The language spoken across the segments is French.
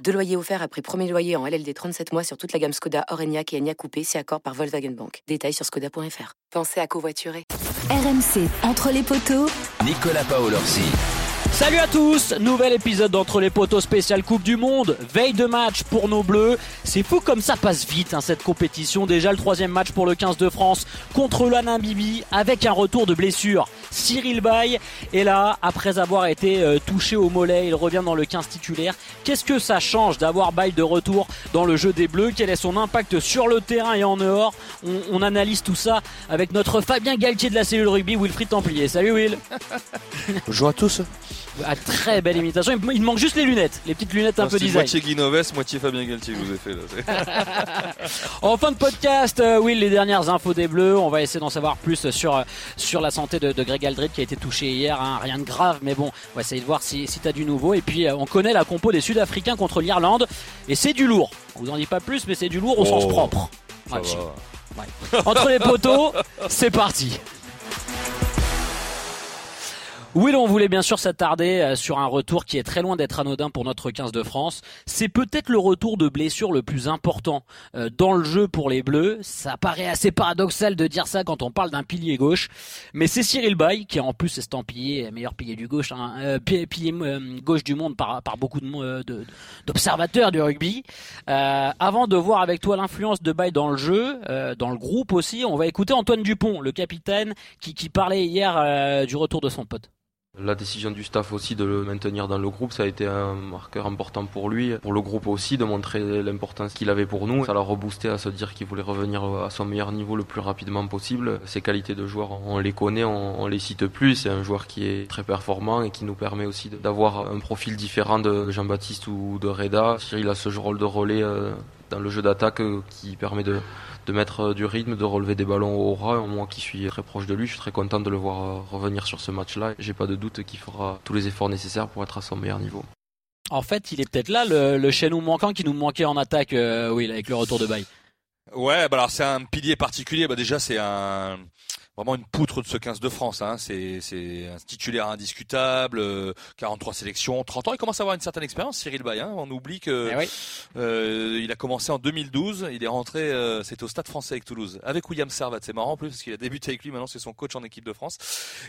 Deux loyers offerts après premier loyer en LLD 37 mois sur toute la gamme Skoda, Orenia et Enya Coupé, c'est accord par Volkswagen Bank. Détails sur skoda.fr. Pensez à covoiturer. RMC, entre les poteaux. Nicolas Paolorsi. Salut à tous, nouvel épisode d'Entre les poteaux spécial Coupe du Monde, veille de match pour nos bleus. C'est fou comme ça passe vite hein, cette compétition. Déjà le troisième match pour le 15 de France contre la Namibie avec un retour de blessure. Cyril Bay est là après avoir été euh, touché au mollet, il revient dans le 15 titulaire. Qu'est-ce que ça change d'avoir Bay de retour dans le jeu des bleus? Quel est son impact sur le terrain et en dehors? On, analyse tout ça avec notre Fabien Galtier de la cellule rugby, Wilfried Templier. Salut Will Bonjour à tous ah, très belle imitation. Il manque juste les lunettes, les petites lunettes un peu design. Moitié Guinoves, moitié Fabien Galtier vous avez fait là. en fin de podcast, euh, Will, les dernières infos des Bleus. On va essayer d'en savoir plus sur euh, sur la santé de, de, Greg Aldred qui a été touché hier. Hein. Rien de grave, mais bon, on va essayer de voir si, si tu as du nouveau. Et puis, euh, on connaît la compo des Sud-Africains contre l'Irlande. Et c'est du lourd. On vous en dit pas plus, mais c'est du lourd au sens Oh, propre. ouais. Entre les poteaux, c'est parti. Oui, on voulait bien sûr s'attarder euh, sur un retour qui est très loin d'être anodin pour notre 15 de France. C'est peut-être le retour de blessure le plus important euh, dans le jeu pour les Bleus. Ça paraît assez paradoxal de dire ça quand on parle d'un pilier gauche, mais c'est Cyril Bay qui en plus estampillé meilleur pilier du gauche, hein, euh, pi- pilier gauche du monde par, par beaucoup euh, de- d'observateurs du rugby. Euh, avant de voir avec toi l'influence de Bay dans le jeu, euh, dans le groupe aussi, on va écouter Antoine Dupont, le capitaine, qui, qui parlait hier euh, du retour de son pote. La décision du staff aussi de le maintenir dans le groupe, ça a été un marqueur important pour lui, pour le groupe aussi, de montrer l'importance qu'il avait pour nous. Ça l'a reboosté à se dire qu'il voulait revenir à son meilleur niveau le plus rapidement possible. Ses qualités de joueur, on les connaît, on, les cite plus. C'est un joueur qui est très performant et qui nous permet aussi d'avoir un profil différent de Jean-Baptiste ou de Reda. Cyril a ce rôle de relais euh, dans le jeu d'attaque euh, qui permet de, de mettre euh, du rythme, de relever des ballons au ras. Moi qui suis très proche de lui, je suis très content de le voir euh, revenir sur ce match-là. J'ai pas de doute qu'il fera tous les efforts nécessaires pour être à son meilleur niveau. En fait, il est peut-être là le, le chaînon manquant qui nous manquait en attaque, euh, oui, avec le retour de Bay. Ouais, bah alors c'est un pilier particulier. Bah déjà c'est un vraiment une poutre de ce 15 de France. Hein. C'est c'est un titulaire indiscutable, euh, 43 sélections, 30 ans. Il commence à avoir une certaine expérience, Cyril Bay. hein. On oublie que Eh oui. euh, il a commencé en 2012. Il est rentré, euh, c'était au Stade Français avec Toulouse, avec William Servat. C'est marrant en plus parce qu'il a débuté avec lui. Maintenant c'est son coach en équipe de France.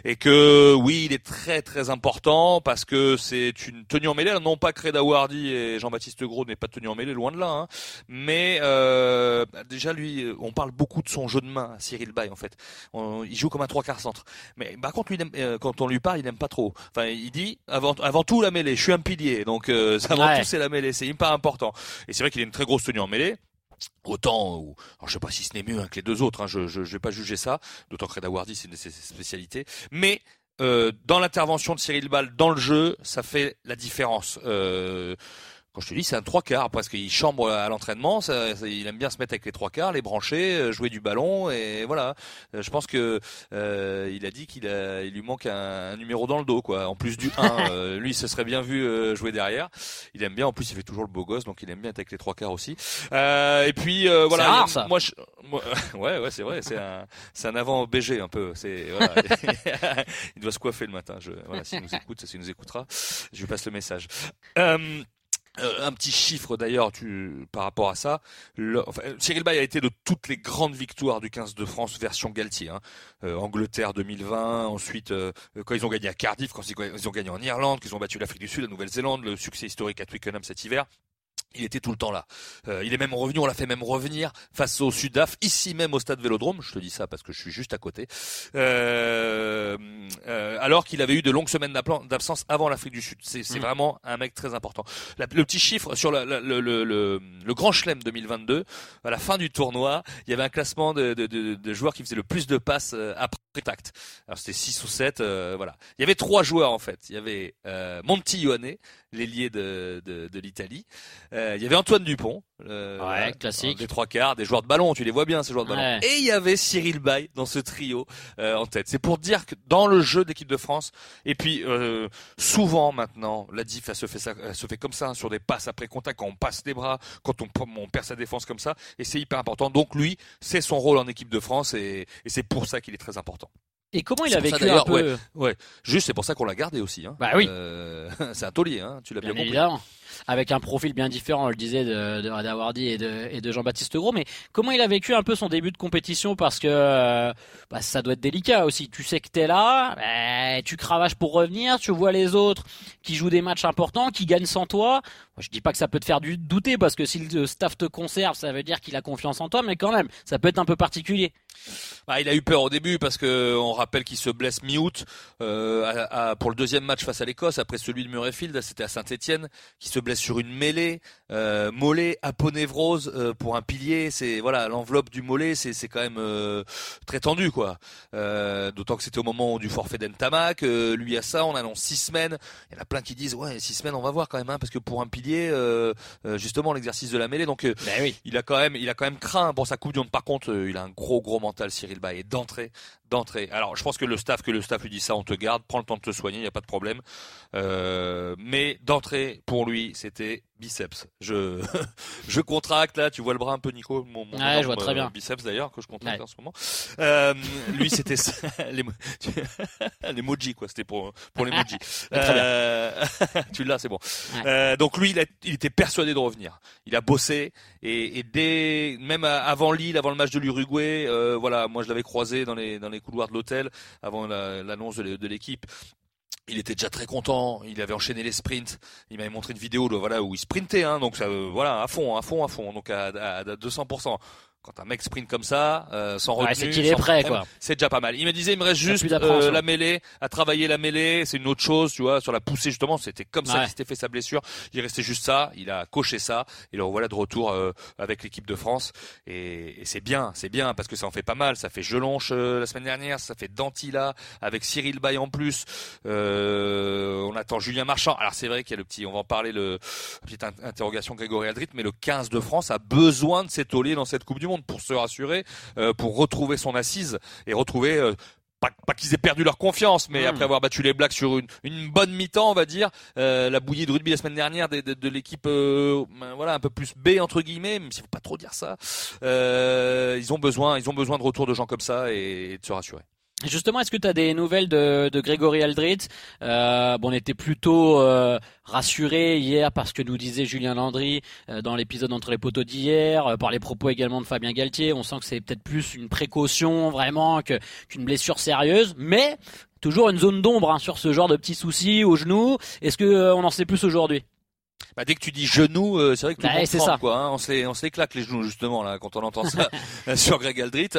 Et que oui, il est très très important parce que c'est une tenue en mêlée. Alors, Non pas Creda Wardy et Jean-Baptiste Gros n'est pas tenu en mêlée, loin de là. Hein. Mais euh, déjà lui, on parle beaucoup de son jeu de main, Cyril Bay en fait. On- il joue comme un trois quarts centre. Mais par contre, lui, euh, quand on lui parle, il n'aime pas trop. Enfin, il dit avant, avant tout la mêlée. Je suis un pilier, donc euh, avant Ouais. tout c'est la mêlée. C'est hyper important. Et c'est vrai qu'il a une très grosse tenue en mêlée. Autant, ou, alors je sais pas si ce n'est mieux hein, que les deux autres, hein, je, je, je vais pas juger ça, d'autant que Reda Wardy c'est une de ses spécialités, mais euh, dans l'intervention de Cyril Ball dans le jeu, ça fait la différence. Euh, quand je te dis, c'est un trois quarts parce qu'il chambre à l'entraînement. ça- ça- il aime bien se mettre avec les trois quarts, les brancher, euh, jouer du ballon et voilà. Euh, Je pense que euh, il a dit qu'il a, il lui manque un, un numéro dans le dos quoi. En plus du 1, euh, lui, ce serait bien vu euh, jouer derrière. Il aime bien. En plus, il fait toujours le beau gosse, donc il aime bien être avec les trois quarts aussi. Euh, et puis euh, voilà. C'est rare, ça. Moi, je, moi- ouais, ouais, c'est vrai. C'est un, c'est un avant BG un peu. C'est voilà. il doit se coiffer le matin. Je, voilà, s'il nous écoute, s'il nous écoutera, je lui passe le message. Euh, un petit chiffre d'ailleurs par rapport à ça. Le, Cyril Bay a été de toutes les grandes victoires du 15 de France version Galtier. Hein. Euh, Angleterre 2020, ensuite euh, quand ils ont gagné à Cardiff, quand ils, quand ils ont gagné en Irlande, qu'ils ont battu l'Afrique du Sud, la Nouvelle-Zélande, le succès historique à Twickenham cet hiver. Il était tout le temps là. Euh, il est même revenu, on l'a fait même revenir face au Sudaf, ici même au stade Vélodrome. Je te dis ça parce que je suis juste à côté. Euh, euh, alors qu'il avait eu de longues semaines d'absence avant l'Afrique du Sud. C'est Mm. vraiment un mec très important. La- le petit chiffre sur la- la- le, le, le, le Grand Chelem 2022, à la fin du tournoi, il y avait un classement de, de, de, de joueurs qui faisaient le plus de passes euh, après tact. Alors c'était 6 ou 7, euh, voilà. Il y avait trois joueurs en fait. Il y avait euh, Monti Ioane, l'ailier de, de, de l'Italie. Euh, Euh, il y avait Antoine Dupont. Euh, ouais, classique. Des trois quarts, des joueurs de ballon, tu les vois bien ces joueurs de ballon. Et il y avait Cyril Bay dans ce trio euh, en tête. C'est pour dire que dans le jeu d'équipe de France, et puis euh, souvent maintenant, la diff elle se fait ça, elle se fait comme ça hein, sur des passes après contact quand on passe les bras, quand on, on perd sa défense comme ça, et c'est hyper important. Donc lui, c'est son rôle en équipe de France et, et c'est pour ça qu'il est très important. Et comment il a vécu un peu ouais, juste c'est pour ça qu'on l'a gardé aussi. Hein. Bah oui. Euh, c'est un taulier, hein, tu l'as bien, bien, compris. Évidemment avec un profil bien différent, on le disait, de, de Radawardi et de, Jean-Baptiste Gros. Mais comment il a vécu un peu son début de compétition? Parce que euh, bah, ça doit être délicat aussi. Tu sais que t'es là, bah, tu cravaches pour revenir, tu vois les autres qui jouent des matchs importants, qui gagnent sans toi. Je dis pas que ça peut te faire douter parce que si le staff te conserve, ça veut dire qu'il a confiance en toi, mais quand même, ça peut être un peu particulier. Bah, il a eu peur au début parce que on rappelle qu'il se blesse mi-août euh, pour le deuxième match face à l'Écosse après celui de Murrayfield, c'était à Saint-Étienne, qui se blesse sur une mêlée, euh, mollet, aponévrose euh, pour un pilier, c'est voilà l'enveloppe du mollet, c'est c'est quand même euh, très tendu quoi. Euh, D'autant que c'était au moment du forfait d'Entamac, lui a ça, on annonce six semaines. Il y en a plein qui disent ouais six semaines, on va voir quand même hein, parce que pour un pilier, justement l'exercice de la mêlée, donc ben oui. il a quand même il a quand même craint pour sa coupe du monde. Par contre, il a un gros gros mental Cyril Bay et d'entrée d'entrée. Alors je pense que le staff que le staff lui dit ça, on te garde, prends le temps de te soigner, il n'y a pas de problème. mais d'entrée pour lui, c'était biceps. Je je contracte là, tu vois le bras un peu Nico, mon, mon ouais, je vois très bien. biceps d'ailleurs que je contracte en ce moment. Euh, lui c'était les l'emoji quoi, c'était pour pour l'emoji. euh, tu l'as, c'est bon. Ouais. Euh, donc lui il, a, il, était persuadé de revenir. Il a bossé et, et dès même avant Lille, avant le match de l'Uruguay, euh, voilà, moi je l'avais croisé dans les dans les couloirs de l'hôtel avant l'annonce de l'équipe il était déjà très content, il avait enchaîné les sprints, il m'avait montré une vidéo voilà où il sprintait hein, donc ça euh, voilà à fond, à fond, à fond, donc à, à, à 200% quand un mec sprint comme ça, euh, sans retenue, ouais, c'est qu'il est prêt, quoi. C'est déjà pas mal. Il me disait, il me reste juste euh, la mêlée, à travailler la mêlée, c'est une autre chose, tu vois, sur la poussée justement, c'était comme ça qu'il s'était fait sa blessure. Il restait juste ça, il a coché ça, et le voilà de retour euh, avec l'équipe de France, et, et c'est bien, c'est bien parce que ça en fait pas mal. Ça fait Gelonche euh, la semaine dernière, ça fait Dantila avec Cyril Bay en plus. Euh, on attend Julien Marchand. Alors c'est vrai qu'il y a le petit, on va en parler le petite interrogation Grégory Aldrit, mais le 15 de France a besoin de taulier dans cette Coupe du Monde pour se rassurer, euh, pour retrouver son assise et retrouver euh, pas, pas qu'ils aient perdu leur confiance, mais mmh. après avoir battu les Blacks sur une, une bonne mi-temps, on va dire, euh, la bouillie de rugby la semaine dernière de, de, de l'équipe, euh, ben voilà, un peu plus B entre guillemets, même s'il faut pas trop dire ça, euh, ils ont besoin, ils ont besoin de retour de gens comme ça et, et de se rassurer. Justement, est-ce que tu as des nouvelles de, Grégory Aldrit? Euh, bon, On était plutôt euh, rassurés hier parce que nous disait Julien Landry euh, dans l'épisode entre les poteaux d'hier, euh, par les propos également de Fabien Galtier. On sent que c'est peut-être plus une précaution vraiment qu'une blessure sérieuse, mais toujours une zone d'ombre hein, sur ce genre de petits soucis au genou. Est-ce que euh, on en sait plus aujourd'hui? Bah, dès que tu dis genou, euh, c'est vrai que tout bah, le monde ça. quoi. Hein. On se les, on se les claque les genoux justement là quand on entend ça sur Greg Aldrit.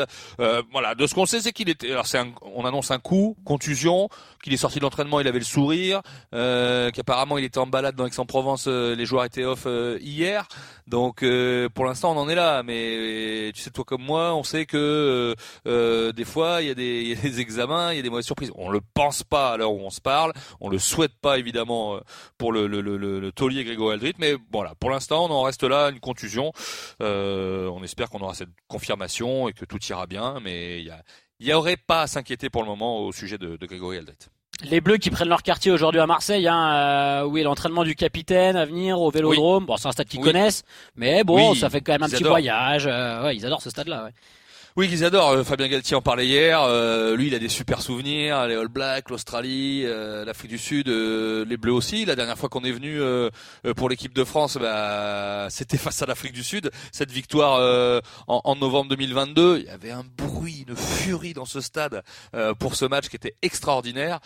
Euh, voilà, de ce qu'on sait, c'est qu'il était. Alors c'est un, on annonce un coup, contusion, qu'il est sorti de l'entraînement, il avait le sourire, euh, qu'apparemment il était en balade dans Aix-en-Provence, euh, les joueurs étaient off euh, hier. Donc euh, pour l'instant on en est là, mais tu sais toi comme moi, on sait que des fois il y a des, il y a des examens, il y a des mauvaises surprises. On le pense pas à l'heure où on se parle, on le souhaite pas évidemment pour le le le, le, le taulier Aldrit, mais voilà, pour l'instant, on en reste là, une contusion. Euh, on espère qu'on aura cette confirmation et que tout ira bien, mais il n'y aurait pas à s'inquiéter pour le moment au sujet de, de Grégory Aldrit. Les Bleus qui prennent leur quartier aujourd'hui à Marseille, hein, euh, oui, l'entraînement du capitaine à venir au Vélodrome. Oui. Bon, c'est un stade qu'ils oui. connaissent, mais bon, oui, ça fait quand même un petit adorent. voyage. Euh, ouais, ils adorent ce stade-là. Ouais. Oui, qu'ils adorent. Euh, Fabien Galtier en parlait hier. Euh, lui, il a des super souvenirs. Les All Blacks, l'Australie, euh, l'Afrique du Sud, les Bleus aussi. La dernière fois qu'on est venu pour l'équipe de France, bah, c'était face à l'Afrique du Sud. Cette victoire en, en, novembre 2022, il y avait un bruit, une furie dans ce stade pour ce match qui était extraordinaire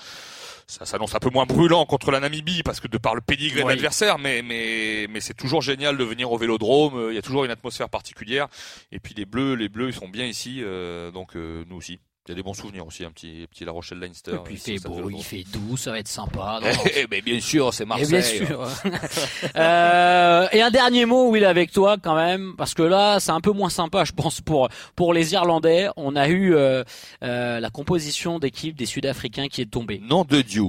ça s'annonce un peu moins brûlant contre la Namibie parce que de par le pédigré oui. de l'adversaire, mais mais mais c'est toujours génial de venir au Vélodrome. Il y a toujours une atmosphère particulière. Et puis les Bleus, les Bleus, ils sont bien ici, euh, donc euh, nous aussi. Il y a des bons souvenirs aussi, un petit, petit La Rochelle Leinster. Et puis il fait beau, il fait doux, ça va être sympa. Mais bien sûr, c'est Marseille. Et bien sûr. euh, et un dernier mot, Will, avec toi quand même, parce que là, c'est un peu moins sympa, je pense, pour pour les Irlandais. On a eu euh, euh, la composition d'équipe des Sud-Africains qui est tombée. Nom de Dieu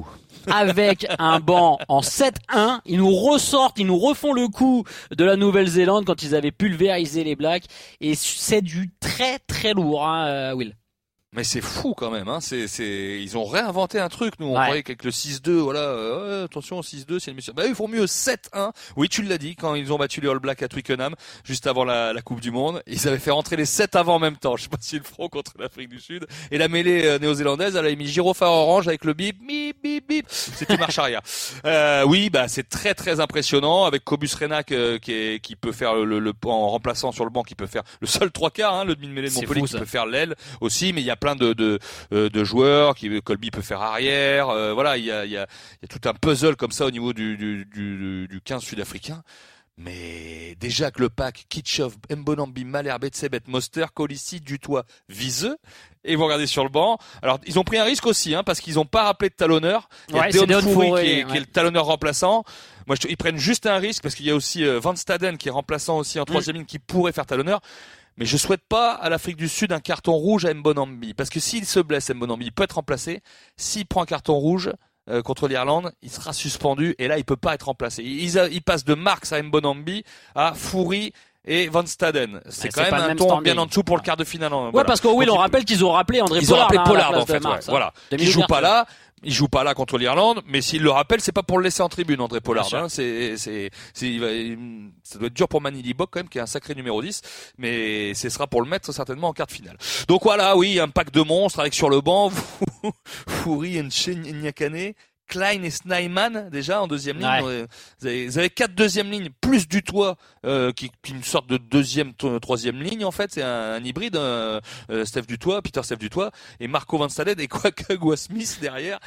avec un banc en 7-1. Ils nous ressortent, ils nous refont le coup de la Nouvelle-Zélande quand ils avaient pulvérisé les Blacks. Et c'est du très très lourd, hein, euh, Will. Mais c'est fou quand même, hein. C'est, c'est, ils ont réinventé un truc. Nous, on croyait qu'avec le 6-2, voilà, euh, attention, 6-2, c'est une mission. Bah, ils font mieux 7-1. Oui, tu l'as dit, quand ils ont battu les All Blacks à Twickenham, juste avant la, la Coupe du Monde. Ils avaient fait rentrer les 7 avant en même temps. Je sais pas s'ils le feront contre l'Afrique du Sud. Et la mêlée euh, néo-zélandaise, elle a mis gyrophare orange avec le bip, bip, bip, bip. C'était marche arrière. Euh, oui, bah, c'est très, très impressionnant avec Cobus Renac, euh, qui est, qui peut faire le, le, en remplaçant sur le banc, qui peut faire le seul trois quarts, hein, le demi-mêlée de Montpellier, qui peut faire l'aile aussi, mais il y a plein de, de euh, de joueurs, qui Colby peut faire arrière. Euh, voilà, il y a, y, a, y a tout un puzzle comme ça au niveau du, du, du, du 15 sud-africain. Mais déjà que le pack Kitschov, Mbonambi, Malherbe, Tsebet, Moster, Colissi, Dutoit, Viseux, et vous regardez sur le banc. Alors ils ont pris un risque aussi, hein, parce qu'ils n'ont pas rappelé de talonneur. Il y a Deon Foury, qui, est, qui est le talonneur remplaçant. Moi, je, ils prennent juste un risque parce qu'il y a aussi euh, Van Staden qui est remplaçant aussi en troisième ligne qui pourrait faire talonneur. Mais je souhaite pas à l'Afrique du Sud un carton rouge à Mbonambi. Parce que s'il se blesse, Mbonambi, il peut être remplacé. S'il prend un carton rouge euh, contre l'Irlande, il sera suspendu et là, il peut pas être remplacé. Il, il passe de Marx à Mbonambi à Foury et Van Staden. C'est quand même un même ton standing. bien en dessous pour le quart de finale. Ouais, voilà. parce Will, Donc, on rappelle qu'ils ont rappelé André ils ont Pollard. rappelé hein, à la Pollard en fait. Ouais, voilà. Il Demi-ouverture. joue pas là. Il joue pas là contre l'Irlande, mais s'il le rappelle, c'est pas pour le laisser en tribune, André Pollard. Hein. C'est, c'est, ça doit être dur pour Manili Bock quand même, qui est un sacré numéro 10, mais ce sera pour le mettre certainement en quart de finale. Donc voilà, oui, un pack de monstres avec sur le banc, Foury, Nyakane, Klein et Snyman déjà en deuxième ligne. Ouais. Vous avez, vous avez quatre deuxième lignes plus du toit euh, qui, qui une sorte de deuxième troisième ligne en fait. C'est un, un hybride. euh, euh, Steph Dutoit, Peter Steph Dutoit et Marco Van Staden et Kwakagua Smith derrière.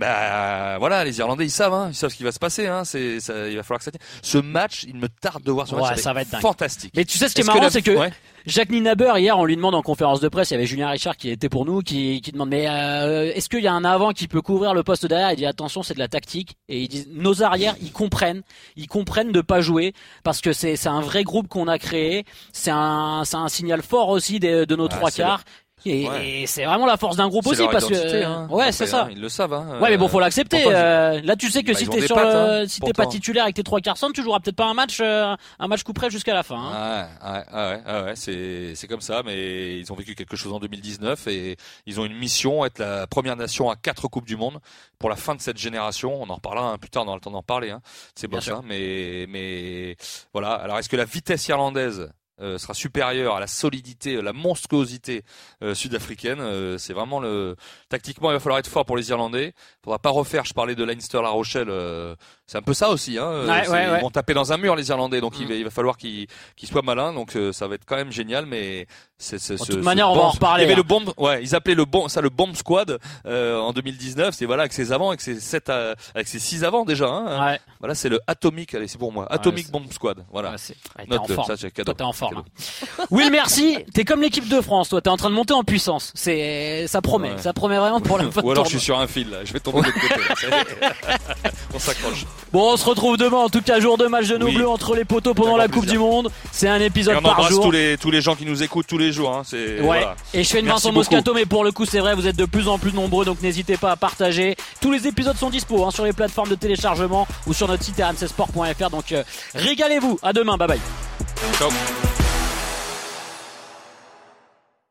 Bah voilà, les Irlandais ils savent, hein, ils savent ce qui va se passer. Hein, c'est, ça, il va falloir que ça tienne. Ce match, il me tarde de voir ce Ouais, match. ça va être dingue. fantastique. Mais tu sais ce qui est marrant, la- c'est que ouais. Jacques Ninaber, hier, on lui demande en conférence de presse, il y avait Julien Richard qui était pour nous, qui, qui demande, mais euh, est-ce qu'il y a un avant qui peut couvrir le poste derrière? Il dit, attention, c'est de la tactique. Et ils disent, nos arrières, ils comprennent, ils comprennent de pas jouer, parce que c'est c'est un vrai groupe qu'on a créé, c'est un, c'est un signal fort aussi de, de nos Ah, trois quarts. Et, Ouais. et c'est vraiment la force d'un groupe aussi, leur parce que hein. ouais, c'est ça. ils le savent. Hein. Ouais, mais bon, faut l'accepter. euh, là, tu sais que Bah, si t'es sur pattes, le, hein, si t'es pas titulaire avec tes trois quarts centres, tu joueras peut-être pas un match, euh, un match coup près jusqu'à la fin. hein. Ouais, ouais, ouais, ouais, ouais, c'est c'est comme ça, mais ils ont vécu quelque chose en 2019 et ils ont une mission, être la première nation à quatre coupes du monde pour la fin de cette génération. On en reparlera plus tard, on aura le temps d'en parler. Hein. C'est bon ça, mais mais voilà. Alors est-ce que la vitesse irlandaise euh, sera supérieure à la solidité, euh, la monstruosité euh, sud-africaine Euh, C'est vraiment le tactiquement, il va falloir être fort pour les Irlandais. Faudra pas refaire. Je parlais de Leinster, La Rochelle. C'est un peu ça aussi. Hein. Ouais, ouais, ouais. Ils vont taper dans un mur les Irlandais, donc il, Mm. va, il va falloir qu'ils soient malins. Donc euh, ça va être quand même génial, mais c'est De toute ce manière, on va en reparler, Il y avait hein. le bomb, ouais, ils appelaient le bomb, ça le bomb squad euh, en 2019. C'est voilà avec ses avants, avec ses sept, euh, avec ses six avants déjà. Hein. Ouais. Voilà, c'est le atomic. Allez, c'est pour moi. Atomic bomb squad. Voilà. T'es en Note-le, forme. ça c'est cadeau. Toi, t'es en forme. Hein. Will, merci. T'es comme l'équipe de France, toi. T'es en train de monter en puissance. C'est, ça promet. Ça promet vraiment pour la Ou alors je suis sur un fil là. Je vais tomber de côté. On s'accroche. Bon, on se retrouve demain. En tout cas, jour de match de nos Oui. bleus entre les poteaux pendant la Coupe plaisir. du Monde. C'est un Et épisode on par jour. tous les tous les gens qui nous écoutent tous les jours. Hein. C'est Ouais. voilà. Et je fais une Merci Vincent beaucoup. Moscato, mais pour le coup, c'est vrai, vous êtes de plus en plus nombreux, donc n'hésitez pas à partager. Tous les épisodes sont dispo hein, sur les plateformes de téléchargement ou sur notre site rmcsport.fr. Donc euh, régalez-vous. À demain. Bye bye. Ciao.